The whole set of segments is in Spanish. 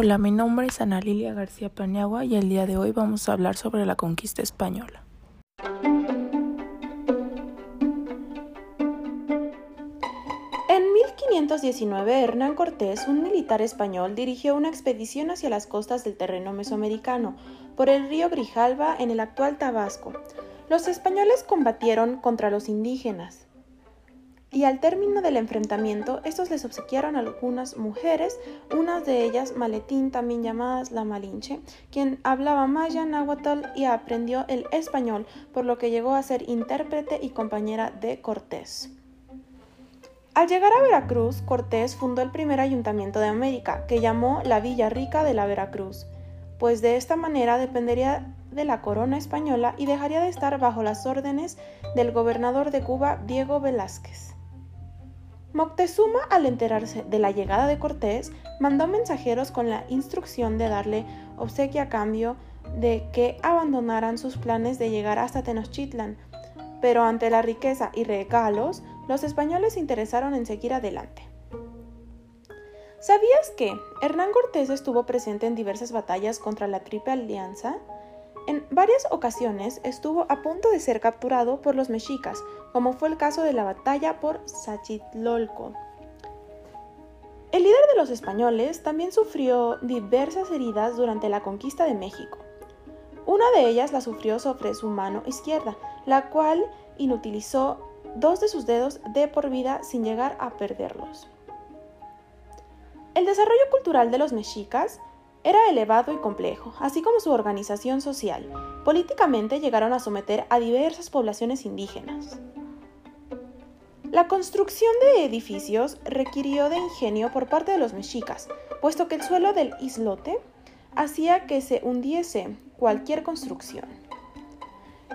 Hola, mi nombre es Ana Lilia García Paniagua y el día de hoy vamos a hablar sobre la conquista española. En 1519, Hernán Cortés, un militar español, dirigió una expedición hacia las costas del terreno mesoamericano, por el río Grijalva en el actual Tabasco. Los españoles combatieron contra los indígenas, y al término del enfrentamiento estos les obsequiaron a algunas mujeres, una de ellas Maletín, también llamadas la Malinche, quien hablaba maya, náhuatl y aprendió el español, por lo que llegó a ser intérprete y compañera de Cortés. Al llegar a Veracruz, Cortés fundó el primer ayuntamiento de América, que llamó la Villa Rica de la Veracruz, pues de esta manera dependería de la corona española y dejaría de estar bajo las órdenes del gobernador de Cuba, Diego Velázquez. Moctezuma, al enterarse de la llegada de Cortés, mandó mensajeros con la instrucción de darle obsequio a cambio de que abandonaran sus planes de llegar hasta Tenochtitlan, pero ante la riqueza y regalos, los españoles se interesaron en seguir adelante. ¿Sabías que Hernán Cortés estuvo presente en diversas batallas contra la Triple Alianza? En varias ocasiones estuvo a punto de ser capturado por los mexicas, como fue el caso de la batalla por Sachitlolco. El líder de los españoles también sufrió diversas heridas durante la conquista de México. Una de ellas la sufrió sobre su mano izquierda, la cual inutilizó dos de sus dedos de por vida sin llegar a perderlos. El desarrollo cultural de los mexicas era elevado y complejo, así como su organización social. Políticamente llegaron a someter a diversas poblaciones indígenas. La construcción de edificios requirió de ingenio por parte de los mexicas, puesto que el suelo del islote hacía que se hundiese cualquier construcción.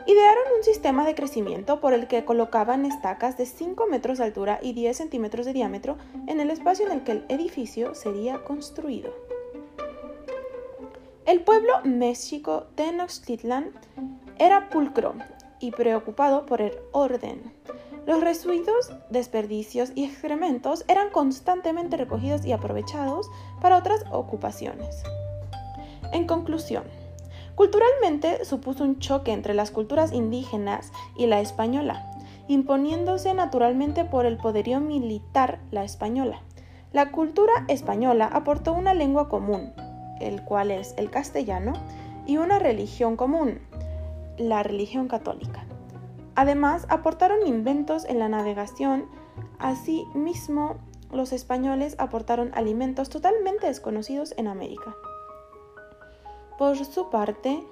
Idearon un sistema de crecimiento por el que colocaban estacas de 5 metros de altura y 10 centímetros de diámetro en el espacio en el que el edificio sería construido. El pueblo México Tenochtitlan era pulcro y preocupado por el orden. Los residuos, desperdicios y excrementos eran constantemente recogidos y aprovechados para otras ocupaciones. En conclusión, culturalmente supuso un choque entre las culturas indígenas y la española, imponiéndose naturalmente por el poderío militar la española. La cultura española aportó una lengua común, el cual es el castellano, y una religión común, la religión católica. Además, aportaron inventos en la navegación, asimismo los españoles aportaron alimentos totalmente desconocidos en América. Por su parte,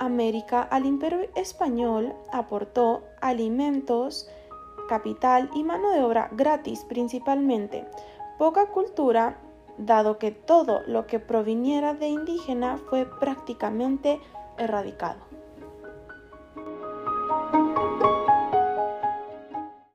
América al imperio español aportó alimentos, capital y mano de obra gratis principalmente, poca cultura dado que todo lo que proviniera de indígena fue prácticamente erradicado.